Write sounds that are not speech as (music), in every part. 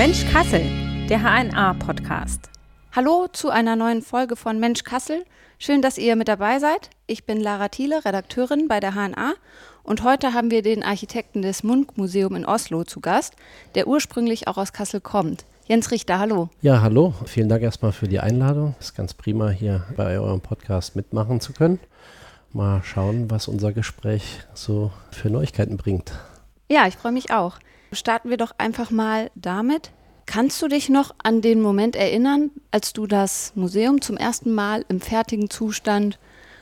Mensch Kassel, der HNA-Podcast. Hallo zu einer neuen Folge von Mensch Kassel. Schön, dass ihr mit dabei seid. Ich bin Lara Thiele, Redakteurin bei der HNA und heute haben wir den Architekten des Munk-Museum in Oslo zu Gast, der ursprünglich auch aus Kassel kommt. Jens Richter, hallo. Ja, hallo. Vielen Dank erstmal für die Einladung. Es ist ganz prima, hier bei eurem Podcast mitmachen zu können. Mal schauen, was unser Gespräch so für Neuigkeiten bringt. Ja, ich freue mich auch. Starten wir doch einfach mal damit. Kannst du dich noch an den Moment erinnern, als du das Museum zum ersten Mal im fertigen Zustand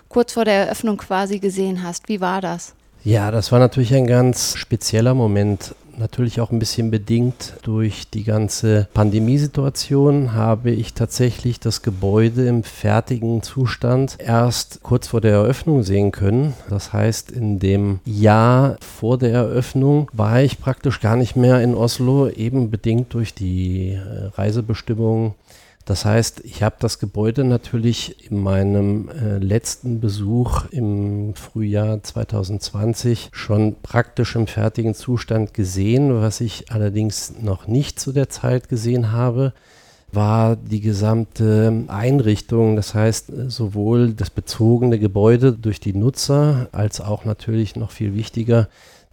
kurz vor der Eröffnung quasi gesehen hast? Wie war das? Ja, das war natürlich ein ganz spezieller Moment natürlich auch ein bisschen bedingt durch die ganze Pandemiesituation, habe ich tatsächlich das Gebäude im fertigen Zustand erst kurz vor der Eröffnung sehen können. Das heißt, in dem Jahr vor der Eröffnung war ich praktisch gar nicht mehr in Oslo, eben bedingt durch die äh, Reisebestimmungen das heißt, ich habe das Gebäude natürlich in meinem äh, letzten Besuch im Frühjahr 2020 schon praktisch im fertigen Zustand gesehen. Was ich allerdings noch nicht zu der Zeit gesehen habe, war die gesamte Einrichtung, das heißt sowohl das bezogene Gebäude durch die Nutzer als auch natürlich noch viel wichtiger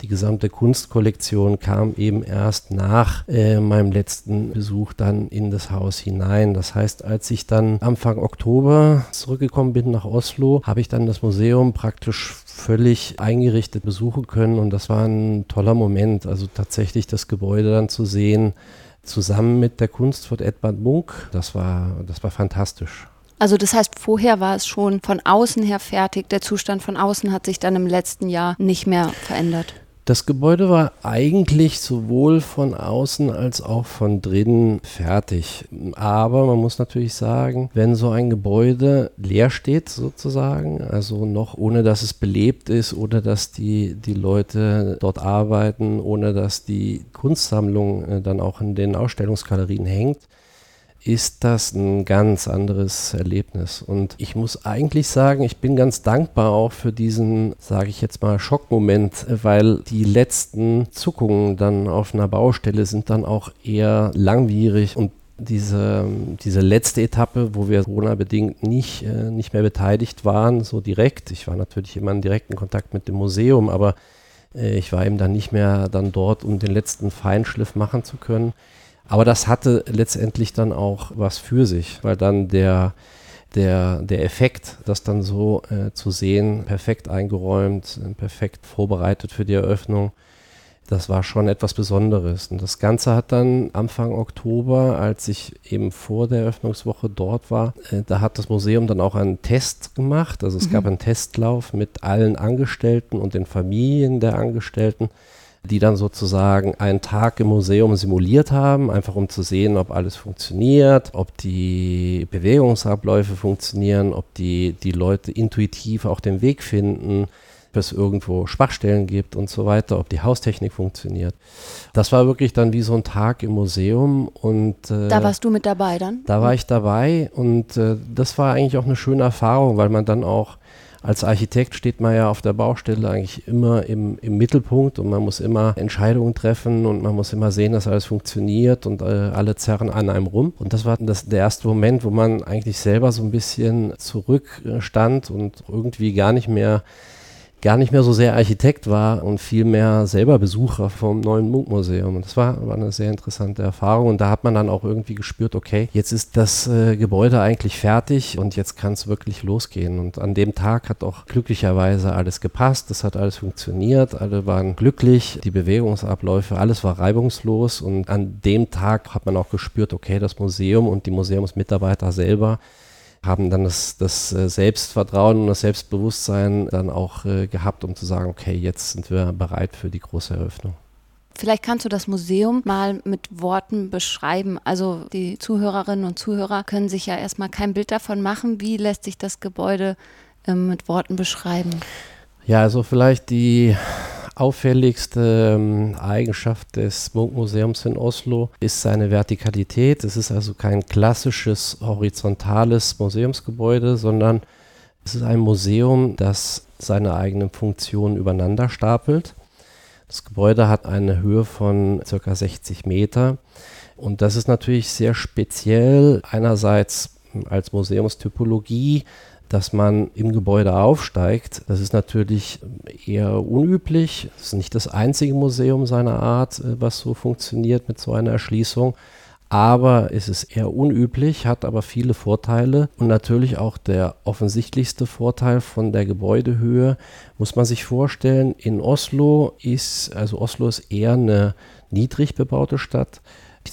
die gesamte Kunstkollektion kam eben erst nach äh, meinem letzten Besuch dann in das Haus hinein. Das heißt, als ich dann Anfang Oktober zurückgekommen bin nach Oslo, habe ich dann das Museum praktisch völlig eingerichtet besuchen können und das war ein toller Moment. Also tatsächlich das Gebäude dann zu sehen, zusammen mit der Kunst von Edvard Munk, das war, das war fantastisch. Also das heißt, vorher war es schon von außen her fertig. Der Zustand von außen hat sich dann im letzten Jahr nicht mehr verändert. Das Gebäude war eigentlich sowohl von außen als auch von drinnen fertig. Aber man muss natürlich sagen, wenn so ein Gebäude leer steht sozusagen, also noch ohne dass es belebt ist oder dass die, die Leute dort arbeiten, ohne dass die Kunstsammlung äh, dann auch in den Ausstellungsgalerien hängt, ist das ein ganz anderes Erlebnis. Und ich muss eigentlich sagen, ich bin ganz dankbar auch für diesen, sage ich jetzt mal, Schockmoment, weil die letzten Zuckungen dann auf einer Baustelle sind dann auch eher langwierig und diese, diese letzte Etappe, wo wir Corona-bedingt nicht, äh, nicht mehr beteiligt waren, so direkt. Ich war natürlich immer in direkten Kontakt mit dem Museum, aber äh, ich war eben dann nicht mehr dann dort, um den letzten Feinschliff machen zu können. Aber das hatte letztendlich dann auch was für sich, weil dann der, der, der Effekt, das dann so äh, zu sehen, perfekt eingeräumt, perfekt vorbereitet für die Eröffnung, das war schon etwas Besonderes. Und das Ganze hat dann Anfang Oktober, als ich eben vor der Eröffnungswoche dort war, äh, da hat das Museum dann auch einen Test gemacht. Also es mhm. gab einen Testlauf mit allen Angestellten und den Familien der Angestellten die dann sozusagen einen Tag im Museum simuliert haben, einfach um zu sehen, ob alles funktioniert, ob die Bewegungsabläufe funktionieren, ob die, die Leute intuitiv auch den Weg finden, ob es irgendwo Schwachstellen gibt und so weiter, ob die Haustechnik funktioniert. Das war wirklich dann wie so ein Tag im Museum und äh, da warst du mit dabei dann? Da war ich dabei und äh, das war eigentlich auch eine schöne Erfahrung, weil man dann auch als Architekt steht man ja auf der Baustelle eigentlich immer im, im Mittelpunkt und man muss immer Entscheidungen treffen und man muss immer sehen, dass alles funktioniert und äh, alle zerren an einem rum. Und das war das, der erste Moment, wo man eigentlich selber so ein bisschen zurückstand und irgendwie gar nicht mehr gar nicht mehr so sehr Architekt war und vielmehr selber Besucher vom neuen Munkmuseum. Und das war, war eine sehr interessante Erfahrung. Und da hat man dann auch irgendwie gespürt, okay, jetzt ist das äh, Gebäude eigentlich fertig und jetzt kann es wirklich losgehen. Und an dem Tag hat auch glücklicherweise alles gepasst, es hat alles funktioniert, alle waren glücklich, die Bewegungsabläufe, alles war reibungslos. Und an dem Tag hat man auch gespürt, okay, das Museum und die Museumsmitarbeiter selber haben dann das, das äh, Selbstvertrauen und das Selbstbewusstsein dann auch äh, gehabt, um zu sagen, okay, jetzt sind wir bereit für die große Eröffnung. Vielleicht kannst du das Museum mal mit Worten beschreiben. Also die Zuhörerinnen und Zuhörer können sich ja erstmal kein Bild davon machen. Wie lässt sich das Gebäude äh, mit Worten beschreiben? Ja, also vielleicht die auffälligste ähm, Eigenschaft des Munkmuseums in Oslo ist seine Vertikalität. Es ist also kein klassisches horizontales Museumsgebäude, sondern es ist ein Museum, das seine eigenen Funktionen übereinander stapelt. Das Gebäude hat eine Höhe von ca. 60 Meter. Und das ist natürlich sehr speziell, einerseits als Museumstypologie, dass man im Gebäude aufsteigt. Das ist natürlich eher unüblich. Es ist nicht das einzige Museum seiner Art, äh, was so funktioniert mit so einer Erschließung. Aber es ist eher unüblich, hat aber viele Vorteile. Und natürlich auch der offensichtlichste Vorteil von der Gebäudehöhe muss man sich vorstellen. In Oslo ist, also Oslo ist eher eine niedrig bebaute Stadt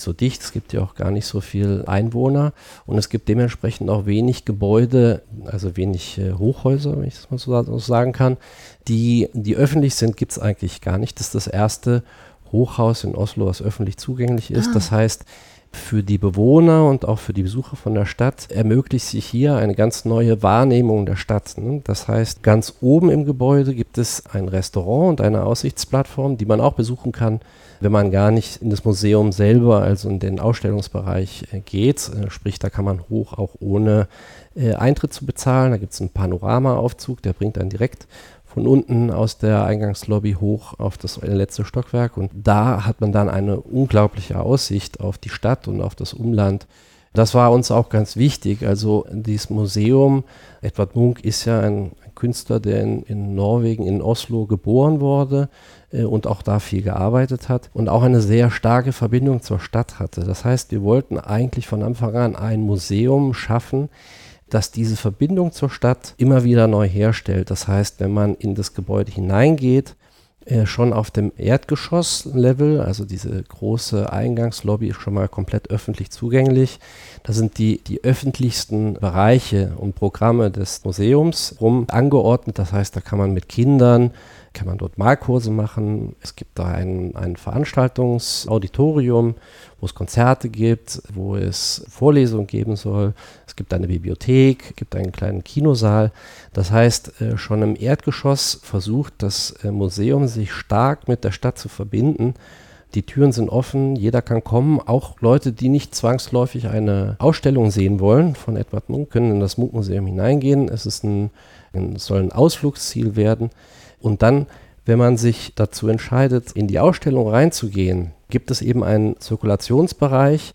so dicht, es gibt ja auch gar nicht so viel Einwohner und es gibt dementsprechend auch wenig Gebäude, also wenig äh, Hochhäuser, wenn ich das mal so, so sagen kann, die, die öffentlich sind, gibt es eigentlich gar nicht. Das ist das erste Hochhaus in Oslo, was öffentlich zugänglich ist. Ah. Das heißt, für die Bewohner und auch für die Besucher von der Stadt ermöglicht sich hier eine ganz neue Wahrnehmung der Stadt. Ne? Das heißt, ganz oben im Gebäude gibt es ein Restaurant und eine Aussichtsplattform, die man auch besuchen kann, wenn man gar nicht in das Museum selber, also in den Ausstellungsbereich äh, geht. Äh, sprich, da kann man hoch auch ohne äh, Eintritt zu bezahlen. Da gibt es einen Panoramaaufzug, der bringt dann direkt von unten aus der Eingangslobby hoch auf das letzte Stockwerk. Und da hat man dann eine unglaubliche Aussicht auf die Stadt und auf das Umland. Das war uns auch ganz wichtig. Also dieses Museum, Edward Munk ist ja ein Künstler, der in, in Norwegen, in Oslo geboren wurde äh, und auch da viel gearbeitet hat und auch eine sehr starke Verbindung zur Stadt hatte. Das heißt, wir wollten eigentlich von Anfang an ein Museum schaffen, das diese Verbindung zur Stadt immer wieder neu herstellt. Das heißt, wenn man in das Gebäude hineingeht, äh, schon auf dem Erdgeschosslevel, also diese große Eingangslobby ist schon mal komplett öffentlich zugänglich. Da sind die, die öffentlichsten Bereiche und Programme des Museums rum angeordnet. Das heißt, da kann man mit Kindern kann man dort Malkurse machen. Es gibt da ein, ein Veranstaltungsauditorium, wo es Konzerte gibt, wo es Vorlesungen geben soll. Es gibt eine Bibliothek, gibt einen kleinen Kinosaal. Das heißt, äh, schon im Erdgeschoss versucht das äh, Museum sich stark mit der Stadt zu verbinden. Die Türen sind offen, jeder kann kommen. Auch Leute, die nicht zwangsläufig eine Ausstellung sehen wollen von Edward Munk, können in das Munk-Museum hineingehen. Es ist ein, es soll ein Ausflugsziel werden. Und dann, wenn man sich dazu entscheidet, in die Ausstellung reinzugehen, gibt es eben einen Zirkulationsbereich,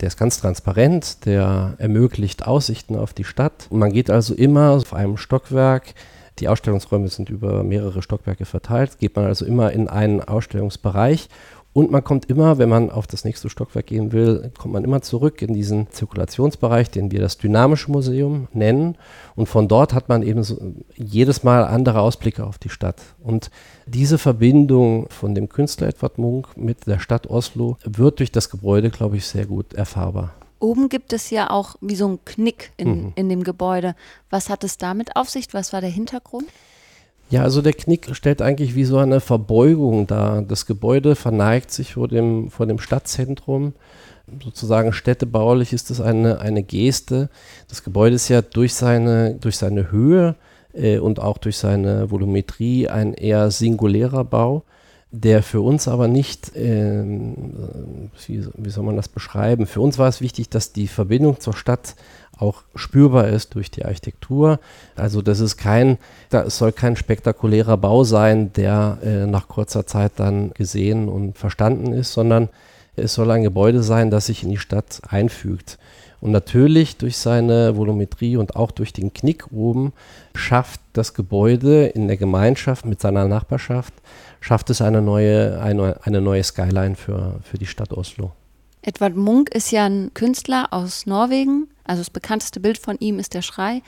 der ist ganz transparent, der ermöglicht Aussichten auf die Stadt. Man geht also immer auf einem Stockwerk, die Ausstellungsräume sind über mehrere Stockwerke verteilt, geht man also immer in einen Ausstellungsbereich und man kommt immer, wenn man auf das nächste Stockwerk gehen will, kommt man immer zurück in diesen Zirkulationsbereich, den wir das Dynamische Museum nennen. Und von dort hat man eben so jedes Mal andere Ausblicke auf die Stadt. Und diese Verbindung von dem Künstler Edward Munk mit der Stadt Oslo wird durch das Gebäude, glaube ich, sehr gut erfahrbar. Oben gibt es ja auch wie so ein Knick in, mhm. in dem Gebäude. Was hat es damit auf sich? Was war der Hintergrund? Ja, also der Knick stellt eigentlich wie so eine Verbeugung dar. Das Gebäude verneigt sich vor dem, vor dem Stadtzentrum. Sozusagen städtebaulich ist das eine, eine Geste. Das Gebäude ist ja durch seine, durch seine Höhe äh, und auch durch seine Volumetrie ein eher singulärer Bau, der für uns aber nicht, äh, wie, wie soll man das beschreiben? Für uns war es wichtig, dass die Verbindung zur Stadt auch spürbar ist durch die Architektur. Also das ist kein, es soll kein spektakulärer Bau sein, der äh, nach kurzer Zeit dann gesehen und verstanden ist, sondern es soll ein Gebäude sein, das sich in die Stadt einfügt. Und natürlich durch seine Volumetrie und auch durch den Knick oben schafft das Gebäude in der Gemeinschaft mit seiner Nachbarschaft, schafft es eine neue, eine, eine neue Skyline für, für die Stadt Oslo. Edward Munk ist ja ein Künstler aus Norwegen. Also das bekannteste Bild von ihm ist der Schrei.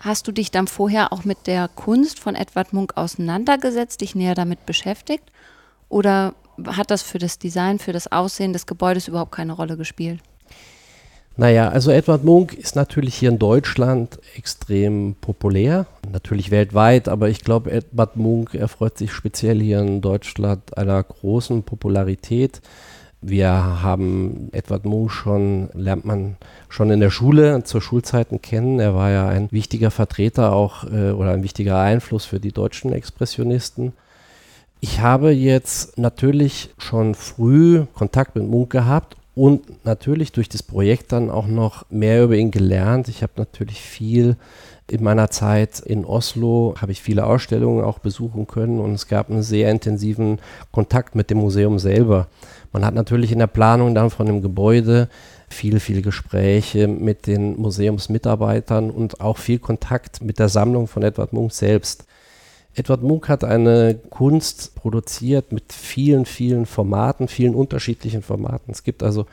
Hast du dich dann vorher auch mit der Kunst von Edward Munk auseinandergesetzt, dich näher damit beschäftigt? Oder hat das für das Design, für das Aussehen des Gebäudes überhaupt keine Rolle gespielt? Naja, also Edward Munk ist natürlich hier in Deutschland extrem populär, natürlich weltweit, aber ich glaube, Edward Munk erfreut sich speziell hier in Deutschland einer großen Popularität. Wir haben Edward Munch schon, lernt man schon in der Schule zur Schulzeiten kennen. Er war ja ein wichtiger Vertreter auch äh, oder ein wichtiger Einfluss für die deutschen Expressionisten. Ich habe jetzt natürlich schon früh Kontakt mit Munk gehabt und natürlich durch das Projekt dann auch noch mehr über ihn gelernt. Ich habe natürlich viel in meiner Zeit in Oslo, habe ich viele Ausstellungen auch besuchen können und es gab einen sehr intensiven Kontakt mit dem Museum selber. Man hat natürlich in der Planung dann von dem Gebäude viele, viele Gespräche mit den Museumsmitarbeitern und auch viel Kontakt mit der Sammlung von Edward Munk selbst. Edward Munk hat eine Kunst produziert mit vielen, vielen Formaten, vielen unterschiedlichen Formaten. Es gibt also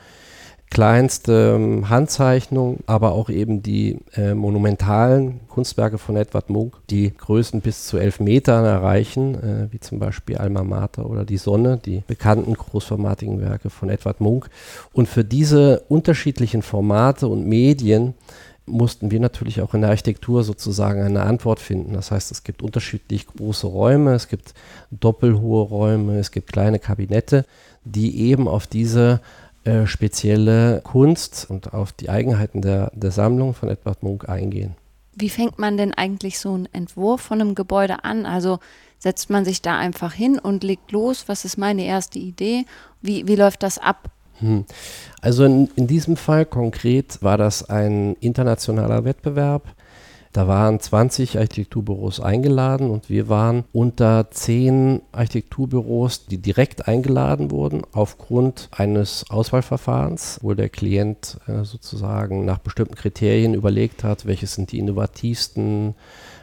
kleinste ähm, Handzeichnungen, aber auch eben die äh, monumentalen Kunstwerke von Edward Munk, die Größen bis zu elf Metern erreichen, äh, wie zum Beispiel Alma Mater oder die Sonne, die bekannten großformatigen Werke von Edward Munk. Und für diese unterschiedlichen Formate und Medien mussten wir natürlich auch in der Architektur sozusagen eine Antwort finden. Das heißt, es gibt unterschiedlich große Räume, es gibt doppelhohe Räume, es gibt kleine Kabinette, die eben auf diese äh, spezielle Kunst und auf die Eigenheiten der, der Sammlung von Edward Munk eingehen. Wie fängt man denn eigentlich so einen Entwurf von einem Gebäude an? Also setzt man sich da einfach hin und legt los, was ist meine erste Idee? Wie, wie läuft das ab? Hm. Also in, in diesem Fall konkret war das ein internationaler Wettbewerb. Da waren 20 Architekturbüros eingeladen und wir waren unter 10 Architekturbüros, die direkt eingeladen wurden, aufgrund eines Auswahlverfahrens, wo der Klient äh, sozusagen nach bestimmten Kriterien überlegt hat, welche sind die innovativsten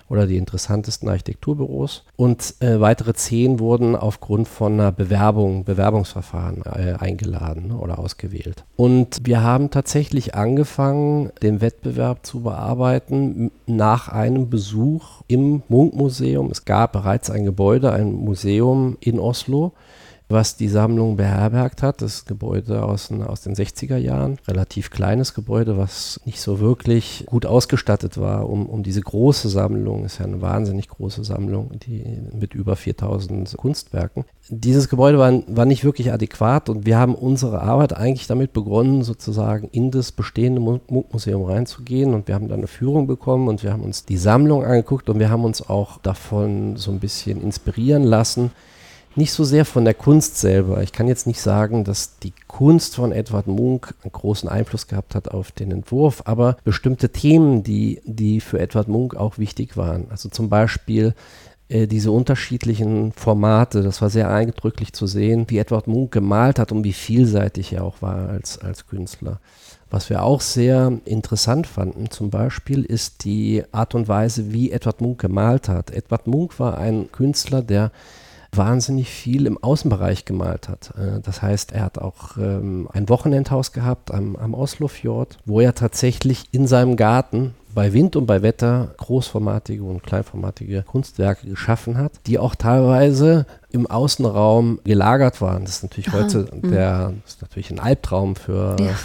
oder die interessantesten Architekturbüros. Und äh, weitere zehn wurden aufgrund von einer Bewerbung, Bewerbungsverfahren äh, eingeladen oder ausgewählt. Und wir haben tatsächlich angefangen, den Wettbewerb zu bearbeiten nach einem Besuch im Munkmuseum. Es gab bereits ein Gebäude, ein Museum in Oslo was die Sammlung beherbergt hat. Das Gebäude aus, aus den 60er Jahren. Relativ kleines Gebäude, was nicht so wirklich gut ausgestattet war, um, um diese große Sammlung, ist ja eine wahnsinnig große Sammlung, die mit über 4000 Kunstwerken. Dieses Gebäude war, war nicht wirklich adäquat und wir haben unsere Arbeit eigentlich damit begonnen, sozusagen in das bestehende Museum reinzugehen und wir haben dann eine Führung bekommen und wir haben uns die Sammlung angeguckt und wir haben uns auch davon so ein bisschen inspirieren lassen nicht so sehr von der Kunst selber. Ich kann jetzt nicht sagen, dass die Kunst von Edward Munk einen großen Einfluss gehabt hat auf den Entwurf, aber bestimmte Themen, die, die für Edward Munk auch wichtig waren. Also zum Beispiel äh, diese unterschiedlichen Formate, das war sehr eindrücklich zu sehen, wie Edward Munk gemalt hat und wie vielseitig er auch war als, als Künstler. Was wir auch sehr interessant fanden zum Beispiel ist die Art und Weise, wie Edward Munk gemalt hat. Edward Munk war ein Künstler, der wahnsinnig viel im Außenbereich gemalt hat. Äh, das heißt, er hat auch ähm, ein Wochenendhaus gehabt am, am Oslofjord, wo er tatsächlich in seinem Garten bei Wind und bei Wetter großformatige und kleinformatige Kunstwerke geschaffen hat, die auch teilweise im Außenraum gelagert waren. Das ist natürlich Aha, heute mhm. der, ist natürlich ein Albtraum für, ja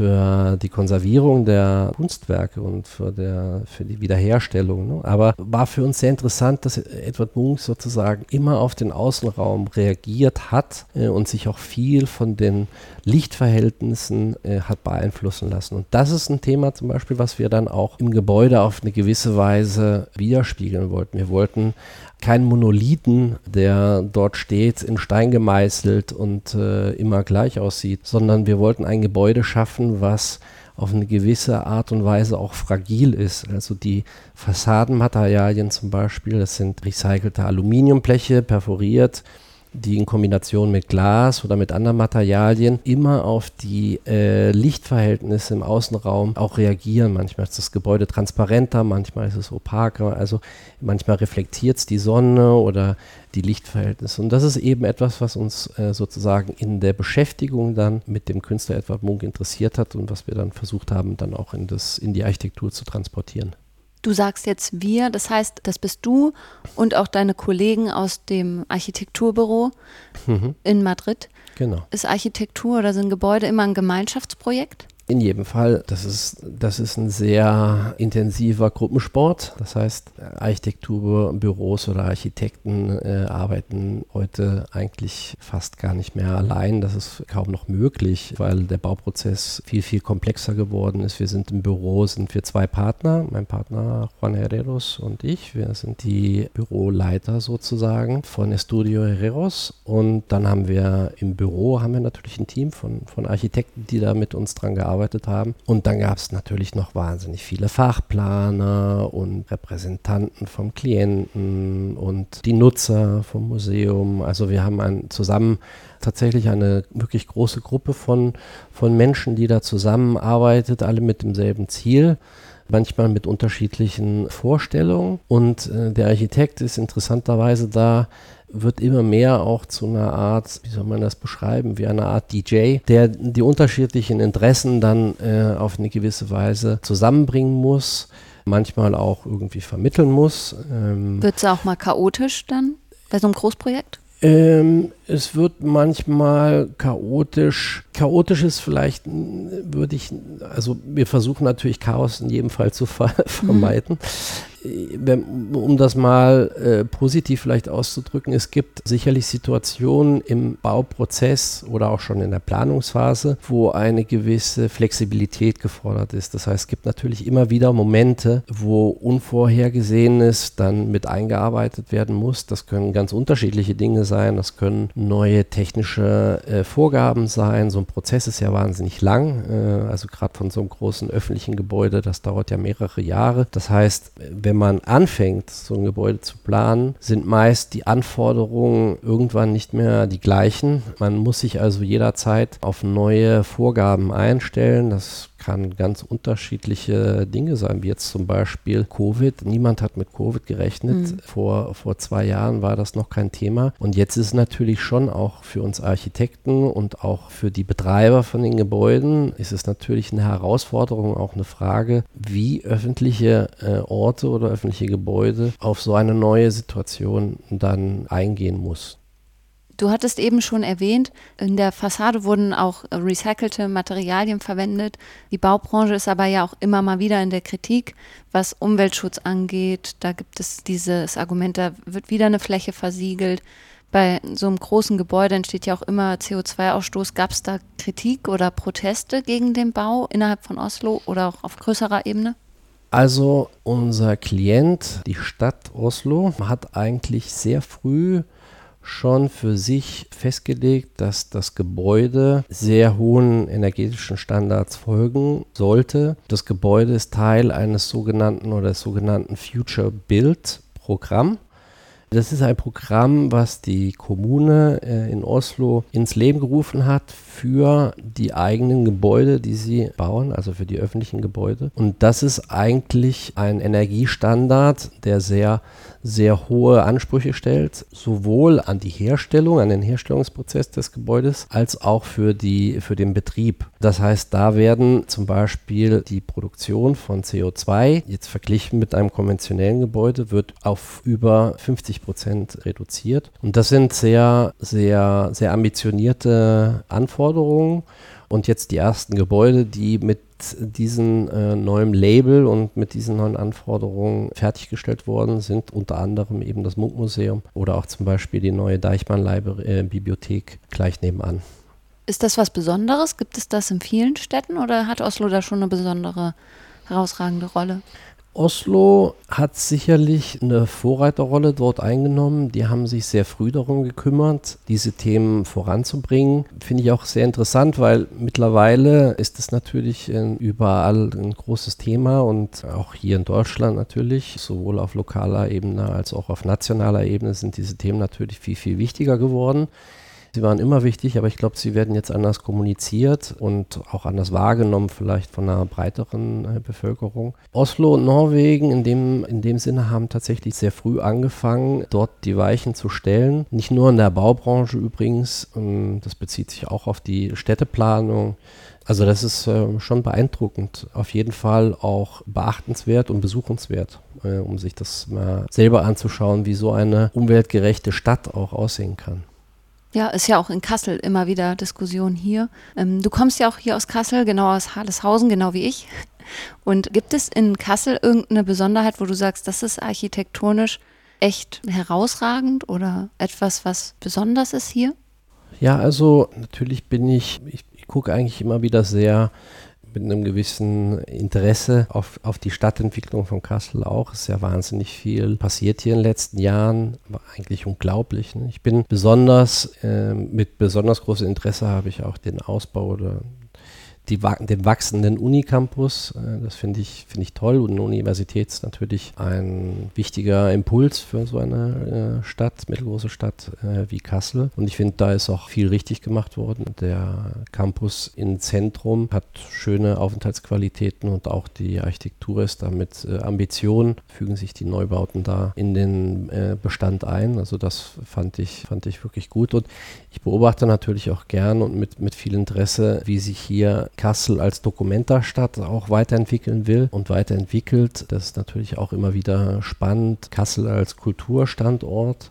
für die Konservierung der Kunstwerke und für, der, für die Wiederherstellung. Ne? Aber war für uns sehr interessant, dass Edward Munch sozusagen immer auf den Außenraum reagiert hat äh, und sich auch viel von den Lichtverhältnissen äh, hat beeinflussen lassen. Und das ist ein Thema zum Beispiel, was wir dann auch im Gebäude auf eine gewisse Weise widerspiegeln wollten. Wir wollten keinen Monolithen, der dort steht, in Stein gemeißelt und äh, immer gleich aussieht, sondern wir wollten ein Gebäude schaffen, was auf eine gewisse Art und Weise auch fragil ist. Also die Fassadenmaterialien zum Beispiel, das sind recycelte Aluminiumbleche, perforiert, die in Kombination mit Glas oder mit anderen Materialien immer auf die äh, Lichtverhältnisse im Außenraum auch reagieren. Manchmal ist das Gebäude transparenter, manchmal ist es opaker, also manchmal reflektiert es die Sonne oder die Lichtverhältnisse. Und das ist eben etwas, was uns äh, sozusagen in der Beschäftigung dann mit dem Künstler Edward Munk interessiert hat und was wir dann versucht haben, dann auch in, das, in die Architektur zu transportieren. Du sagst jetzt wir, das heißt, das bist du und auch deine Kollegen aus dem Architekturbüro mhm. in Madrid. Genau. Ist Architektur oder sind Gebäude immer ein Gemeinschaftsprojekt? In jedem Fall, das ist, das ist ein sehr intensiver Gruppensport. Das heißt, Architekturbüros oder Architekten äh, arbeiten heute eigentlich fast gar nicht mehr allein. Das ist kaum noch möglich, weil der Bauprozess viel, viel komplexer geworden ist. Wir sind im Büro, sind wir zwei Partner, mein Partner Juan Herreros und ich. Wir sind die Büroleiter sozusagen von Estudio Herreros. Und dann haben wir im Büro haben wir natürlich ein Team von, von Architekten, die da mit uns dran gearbeitet gearbeitet haben. Und dann gab es natürlich noch wahnsinnig viele Fachplaner und Repräsentanten vom Klienten und die Nutzer vom Museum. Also wir haben ein, zusammen tatsächlich eine wirklich große Gruppe von, von Menschen, die da zusammenarbeitet, alle mit demselben Ziel manchmal mit unterschiedlichen Vorstellungen. Und äh, der Architekt ist interessanterweise da wird immer mehr auch zu einer Art, wie soll man das beschreiben, wie eine Art DJ, der die unterschiedlichen Interessen dann äh, auf eine gewisse Weise zusammenbringen muss, manchmal auch irgendwie vermitteln muss. Ähm, wird es auch mal chaotisch dann bei so einem Großprojekt? Ähm, es wird manchmal chaotisch. Chaotisch ist vielleicht, würde ich, also wir versuchen natürlich Chaos in jedem Fall zu ver (laughs) vermeiden. Mhm um das mal äh, positiv vielleicht auszudrücken, es gibt sicherlich Situationen im Bauprozess oder auch schon in der Planungsphase, wo eine gewisse Flexibilität gefordert ist. Das heißt, es gibt natürlich immer wieder Momente, wo Unvorhergesehenes dann mit eingearbeitet werden muss. Das können ganz unterschiedliche Dinge sein. Das können neue technische äh, Vorgaben sein. So ein Prozess ist ja wahnsinnig lang. Äh, also gerade von so einem großen öffentlichen Gebäude, das dauert ja mehrere Jahre. Das heißt, wenn wenn man anfängt, so ein Gebäude zu planen, sind meist die Anforderungen irgendwann nicht mehr die gleichen. Man muss sich also jederzeit auf neue Vorgaben einstellen. Das kann ganz unterschiedliche Dinge sein, wie jetzt zum Beispiel Covid. Niemand hat mit Covid gerechnet. Mhm. Vor, vor zwei Jahren war das noch kein Thema. Und jetzt ist es natürlich schon auch für uns Architekten und auch für die Betreiber von den Gebäuden ist es natürlich eine Herausforderung, auch eine Frage, wie öffentliche äh, Orte oder öffentliche Gebäude auf so eine neue Situation dann eingehen muss. Du hattest eben schon erwähnt, in der Fassade wurden auch recycelte Materialien verwendet. Die Baubranche ist aber ja auch immer mal wieder in der Kritik, was Umweltschutz angeht. Da gibt es dieses Argument, da wird wieder eine Fläche versiegelt. Bei so einem großen Gebäude entsteht ja auch immer CO2-Ausstoß. Gab es da Kritik oder Proteste gegen den Bau innerhalb von Oslo oder auch auf größerer Ebene? Also unser Klient, die Stadt Oslo, hat eigentlich sehr früh schon für sich festgelegt, dass das Gebäude sehr hohen energetischen Standards folgen sollte. Das Gebäude ist Teil eines sogenannten oder sogenannten Future Build Programm. Das ist ein Programm, was die Kommune äh, in Oslo ins Leben gerufen hat für die eigenen Gebäude, die sie bauen, also für die öffentlichen Gebäude. Und das ist eigentlich ein Energiestandard, der sehr sehr hohe Ansprüche stellt, sowohl an die Herstellung, an den Herstellungsprozess des Gebäudes, als auch für, die, für den Betrieb. Das heißt, da werden zum Beispiel die Produktion von CO2, jetzt verglichen mit einem konventionellen Gebäude, wird auf über 50 Prozent reduziert. Und das sind sehr, sehr, sehr ambitionierte Anforderungen. Und jetzt die ersten Gebäude, die mit diesem äh, neuen Label und mit diesen neuen Anforderungen fertiggestellt worden sind, unter anderem eben das Munkmuseum oder auch zum Beispiel die neue Deichmann-Bibliothek äh, gleich nebenan. Ist das was Besonderes? Gibt es das in vielen Städten oder hat Oslo da schon eine besondere, herausragende Rolle? Oslo hat sicherlich eine Vorreiterrolle dort eingenommen. Die haben sich sehr früh darum gekümmert, diese Themen voranzubringen. Finde ich auch sehr interessant, weil mittlerweile ist es natürlich überall ein großes Thema und auch hier in Deutschland natürlich, sowohl auf lokaler Ebene als auch auf nationaler Ebene sind diese Themen natürlich viel, viel wichtiger geworden. Sie waren immer wichtig, aber ich glaube, sie werden jetzt anders kommuniziert und auch anders wahrgenommen, vielleicht von einer breiteren äh, Bevölkerung. Oslo und Norwegen in dem, in dem Sinne haben tatsächlich sehr früh angefangen, dort die Weichen zu stellen. Nicht nur in der Baubranche übrigens, ähm, das bezieht sich auch auf die Städteplanung. Also das ist äh, schon beeindruckend, auf jeden Fall auch beachtenswert und besuchenswert, äh, um sich das mal selber anzuschauen, wie so eine umweltgerechte Stadt auch aussehen kann. Ja, ist ja auch in Kassel immer wieder Diskussion hier. Ähm, du kommst ja auch hier aus Kassel, genau aus Harleshausen, genau wie ich. Und gibt es in Kassel irgendeine Besonderheit, wo du sagst, das ist architektonisch echt herausragend oder etwas, was besonders ist hier? Ja, also natürlich bin ich, ich, ich gucke eigentlich immer wieder sehr mit einem gewissen Interesse auf, auf die Stadtentwicklung von Kassel auch. Es ist ja wahnsinnig viel passiert hier in den letzten Jahren, war eigentlich unglaublich. Ne? Ich bin besonders, äh, mit besonders großem Interesse habe ich auch den Ausbau oder die, den wachsenden Unicampus. Äh, das finde ich, find ich toll. Und eine Universität ist natürlich ein wichtiger Impuls für so eine äh, Stadt, mittelgroße Stadt äh, wie Kassel. Und ich finde, da ist auch viel richtig gemacht worden. Der Campus im Zentrum hat schöne Aufenthaltsqualitäten und auch die Architektur ist da mit Ambition, fügen sich die Neubauten da in den Bestand ein. Also das fand ich, fand ich wirklich gut. Und ich beobachte natürlich auch gern und mit, mit viel Interesse, wie sich hier Kassel als Dokumentastadt auch weiterentwickeln will und weiterentwickelt. Das ist natürlich auch immer wieder spannend. Kassel als Kulturstandort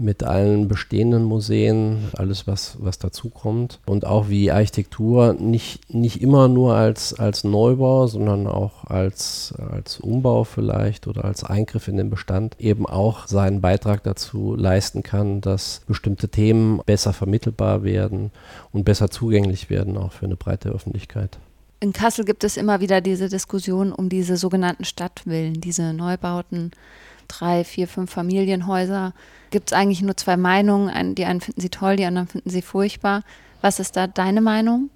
mit allen bestehenden Museen, alles was, was dazukommt. Und auch wie Architektur nicht, nicht immer nur als, als Neubau, sondern auch als, als Umbau vielleicht oder als Eingriff in den Bestand eben auch seinen Beitrag dazu leisten kann, dass bestimmte Themen besser vermittelbar werden und besser zugänglich werden, auch für eine breite Öffentlichkeit. In Kassel gibt es immer wieder diese Diskussion um diese sogenannten Stadtvillen, diese Neubauten drei, vier, fünf Familienhäuser gibt es eigentlich nur zwei Meinungen. Die einen finden sie toll, die anderen finden sie furchtbar. Was ist da deine Meinung?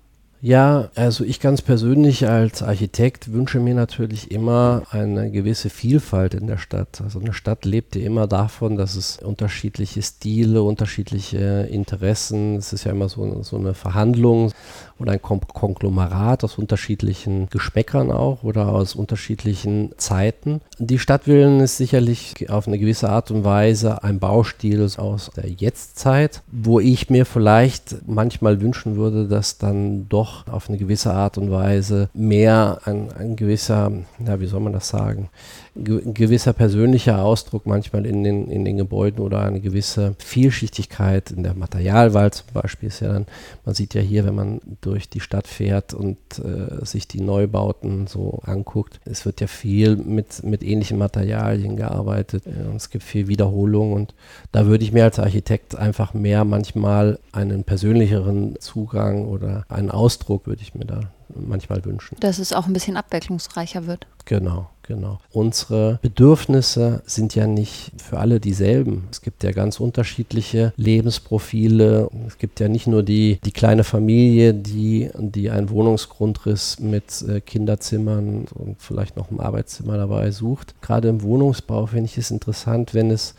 Ja, also ich ganz persönlich als Architekt wünsche mir natürlich immer eine gewisse Vielfalt in der Stadt. Also eine Stadt lebt ja immer davon, dass es unterschiedliche Stile, unterschiedliche Interessen, es ist ja immer so, so eine Verhandlung oder ein Konglomerat aus unterschiedlichen Geschmäckern auch oder aus unterschiedlichen Zeiten. Die Stadtvillen ist sicherlich auf eine gewisse Art und Weise ein Baustil aus der Jetztzeit, wo ich mir vielleicht manchmal wünschen würde, dass dann doch auf eine gewisse Art und Weise mehr ein, ein gewisser, ja, wie soll man das sagen, ein gewisser persönlicher Ausdruck manchmal in den, in den Gebäuden oder eine gewisse Vielschichtigkeit in der Materialwahl zum Beispiel ist ja dann, man sieht ja hier, wenn man durch die Stadt fährt und äh, sich die Neubauten so anguckt, es wird ja viel mit, mit ähnlichen Materialien gearbeitet. Äh, es gibt viel Wiederholung und da würde ich mir als Architekt einfach mehr manchmal einen persönlicheren Zugang oder einen Ausdruck würde ich mir da manchmal wünschen. Dass es auch ein bisschen abwechslungsreicher wird. Genau, genau. Unsere Bedürfnisse sind ja nicht für alle dieselben. Es gibt ja ganz unterschiedliche Lebensprofile. Es gibt ja nicht nur die, die kleine Familie, die, die einen Wohnungsgrundriss mit äh, Kinderzimmern und vielleicht noch einem Arbeitszimmer dabei sucht. Gerade im Wohnungsbau finde ich es interessant, wenn es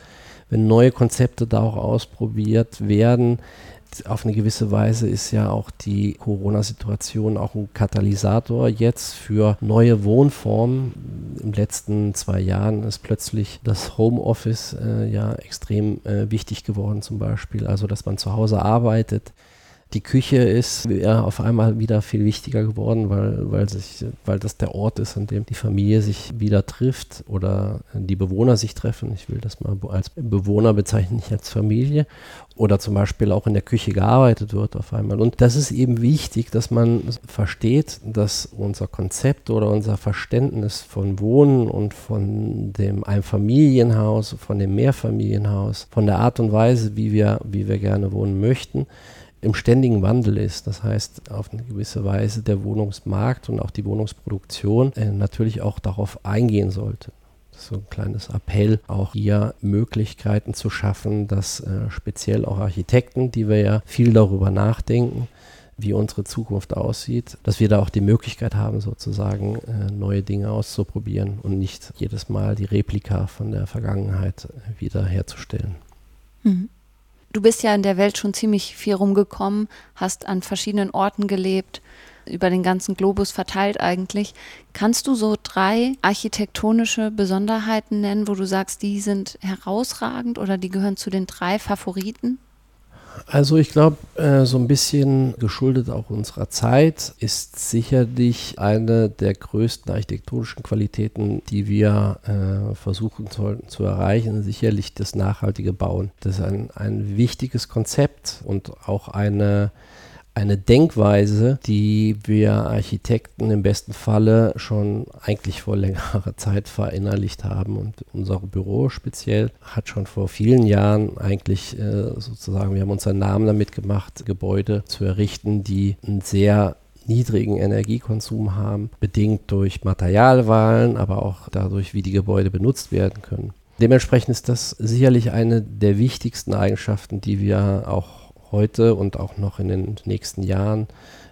wenn neue Konzepte da auch ausprobiert werden, auf eine gewisse Weise ist ja auch die Corona-Situation auch ein Katalysator jetzt für neue Wohnformen. Den letzten zwei Jahren ist plötzlich das Homeoffice äh, ja extrem äh, wichtig geworden zum Beispiel. Also, dass man zu Hause arbeitet, die Küche ist ja auf einmal wieder viel wichtiger geworden, weil, weil, sich, weil das der Ort ist, an dem die Familie sich wieder trifft oder die Bewohner sich treffen. Ich will das mal als Bewohner bezeichnen, nicht als Familie. Oder zum Beispiel auch in der Küche gearbeitet wird auf einmal. Und das ist eben wichtig, dass man versteht, dass unser Konzept oder unser Verständnis von Wohnen und von dem Einfamilienhaus, von dem Mehrfamilienhaus, von der Art und Weise, wie wir, wie wir gerne wohnen möchten, im ständigen Wandel ist. Das heißt, auf eine gewisse Weise der Wohnungsmarkt und auch die Wohnungsproduktion äh, natürlich auch darauf eingehen sollte. So ein kleines Appell, auch hier Möglichkeiten zu schaffen, dass äh, speziell auch Architekten, die wir ja viel darüber nachdenken, wie unsere Zukunft aussieht, dass wir da auch die Möglichkeit haben, sozusagen äh, neue Dinge auszuprobieren und nicht jedes Mal die Replika von der Vergangenheit äh, wieder herzustellen. Mhm. Du bist ja in der Welt schon ziemlich viel rumgekommen, hast an verschiedenen Orten gelebt, über den ganzen Globus verteilt eigentlich. Kannst du so drei architektonische Besonderheiten nennen, wo du sagst, die sind herausragend oder die gehören zu den drei Favoriten? Also ich glaube, äh, so ein bisschen geschuldet auch unserer Zeit ist sicherlich eine der größten architektonischen Qualitäten, die wir äh, versuchen sollten zu erreichen, sicherlich das nachhaltige Bauen. Das ist ein, ein wichtiges Konzept und auch eine eine Denkweise, die wir Architekten im besten Falle schon eigentlich vor (laughs) längerer Zeit verinnerlicht haben. Und unser Büro speziell hat schon vor vielen Jahren eigentlich äh, sozusagen, wir haben unseren Namen damit gemacht, Gebäude zu errichten, die einen sehr niedrigen Energiekonsum haben, bedingt durch Materialwahlen, aber auch dadurch, wie die Gebäude benutzt werden können. Dementsprechend ist das sicherlich eine der wichtigsten Eigenschaften, die wir auch heute und auch noch in den nächsten Jahren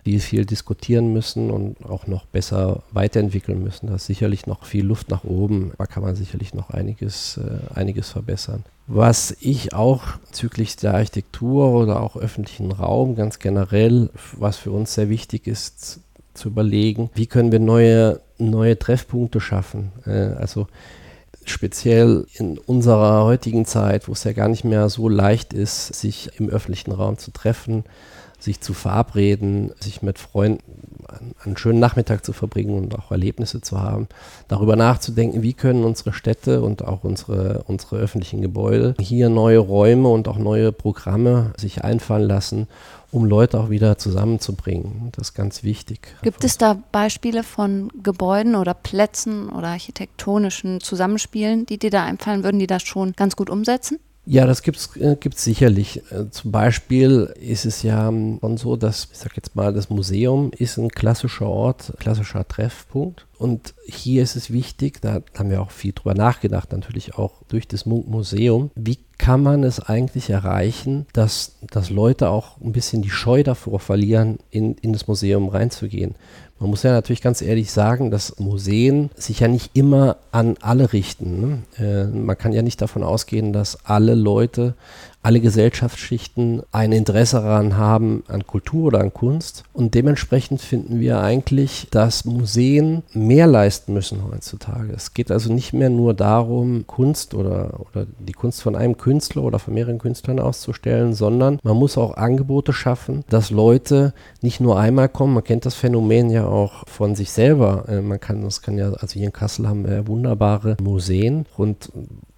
viel, viel diskutieren müssen und auch noch besser weiterentwickeln müssen. Da ist sicherlich noch viel Luft nach oben, da kann man sicherlich noch einiges, äh, einiges verbessern. Was ich auch bezüglich der Architektur oder auch öffentlichen Raum ganz generell, was für uns sehr wichtig ist, zu überlegen, wie können wir neue, neue Treffpunkte schaffen. Äh, also speziell in unserer heutigen Zeit, wo es ja gar nicht mehr so leicht ist, sich im öffentlichen Raum zu treffen, sich zu verabreden, sich mit Freunden einen schönen Nachmittag zu verbringen und auch Erlebnisse zu haben, darüber nachzudenken, wie können unsere Städte und auch unsere, unsere öffentlichen Gebäude hier neue Räume und auch neue Programme sich einfallen lassen, um Leute auch wieder zusammenzubringen. Das ist ganz wichtig. Gibt es da Beispiele von Gebäuden oder Plätzen oder architektonischen Zusammenspielen, die dir da einfallen würden, die das schon ganz gut umsetzen? Ja, das gibt es äh, sicherlich. Äh, zum Beispiel ist es ja schon so, dass, ich sag jetzt mal, das Museum ist ein klassischer Ort, klassischer Treffpunkt. Und hier ist es wichtig, da haben wir auch viel drüber nachgedacht, natürlich auch durch das Munk-Museum, wie kann man es eigentlich erreichen, dass, dass Leute auch ein bisschen die Scheu davor verlieren, in, in das Museum reinzugehen. Man muss ja natürlich ganz ehrlich sagen, dass Museen sich ja nicht immer an alle richten. Ne? Äh, man kann ja nicht davon ausgehen, dass alle Leute alle Gesellschaftsschichten ein Interesse daran haben, an Kultur oder an Kunst. Und dementsprechend finden wir eigentlich, dass Museen mehr leisten müssen heutzutage. Es geht also nicht mehr nur darum, Kunst oder, oder die Kunst von einem Künstler oder von mehreren Künstlern auszustellen, sondern man muss auch Angebote schaffen, dass Leute nicht nur einmal kommen. Man kennt das Phänomen ja auch von sich selber. Äh, man kann, das kann ja, also hier in Kassel haben wir wunderbare Museen und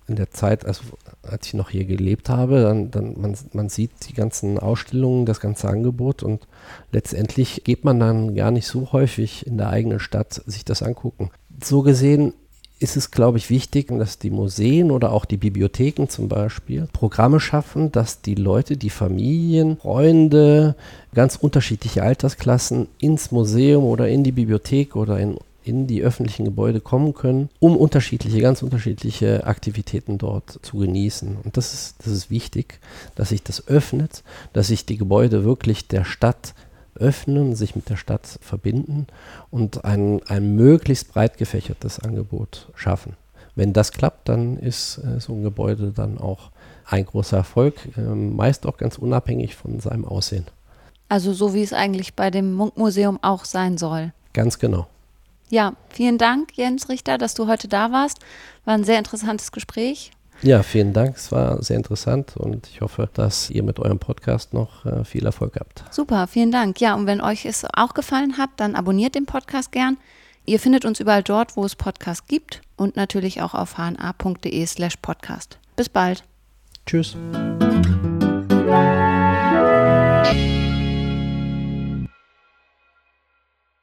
in der Zeit, also als ich noch hier gelebt habe, dann, dann man, man sieht die ganzen Ausstellungen, das ganze Angebot und letztendlich geht man dann gar nicht so häufig in der eigenen Stadt sich das angucken. So gesehen ist es, glaube ich, wichtig, dass die Museen oder auch die Bibliotheken zum Beispiel Programme schaffen, dass die Leute, die Familien, Freunde, ganz unterschiedliche Altersklassen ins Museum oder in die Bibliothek oder in in die öffentlichen Gebäude kommen können, um unterschiedliche, ganz unterschiedliche Aktivitäten dort zu genießen. Und das ist, das ist wichtig, dass sich das öffnet, dass sich die Gebäude wirklich der Stadt öffnen, sich mit der Stadt verbinden und ein, ein möglichst breit gefächertes Angebot schaffen. Wenn das klappt, dann ist äh, so ein Gebäude dann auch ein großer Erfolg, äh, meist auch ganz unabhängig von seinem Aussehen. Also so wie es eigentlich bei dem Munkmuseum auch sein soll. Ganz genau. Ja, vielen Dank, Jens Richter, dass du heute da warst. War ein sehr interessantes Gespräch. Ja, vielen Dank. Es war sehr interessant und ich hoffe, dass ihr mit eurem Podcast noch äh, viel Erfolg habt. Super, vielen Dank. Ja, und wenn euch es auch gefallen hat, dann abonniert den Podcast gern. Ihr findet uns überall dort, wo es Podcasts gibt und natürlich auch auf hna.de slash podcast. Bis bald. Tschüss.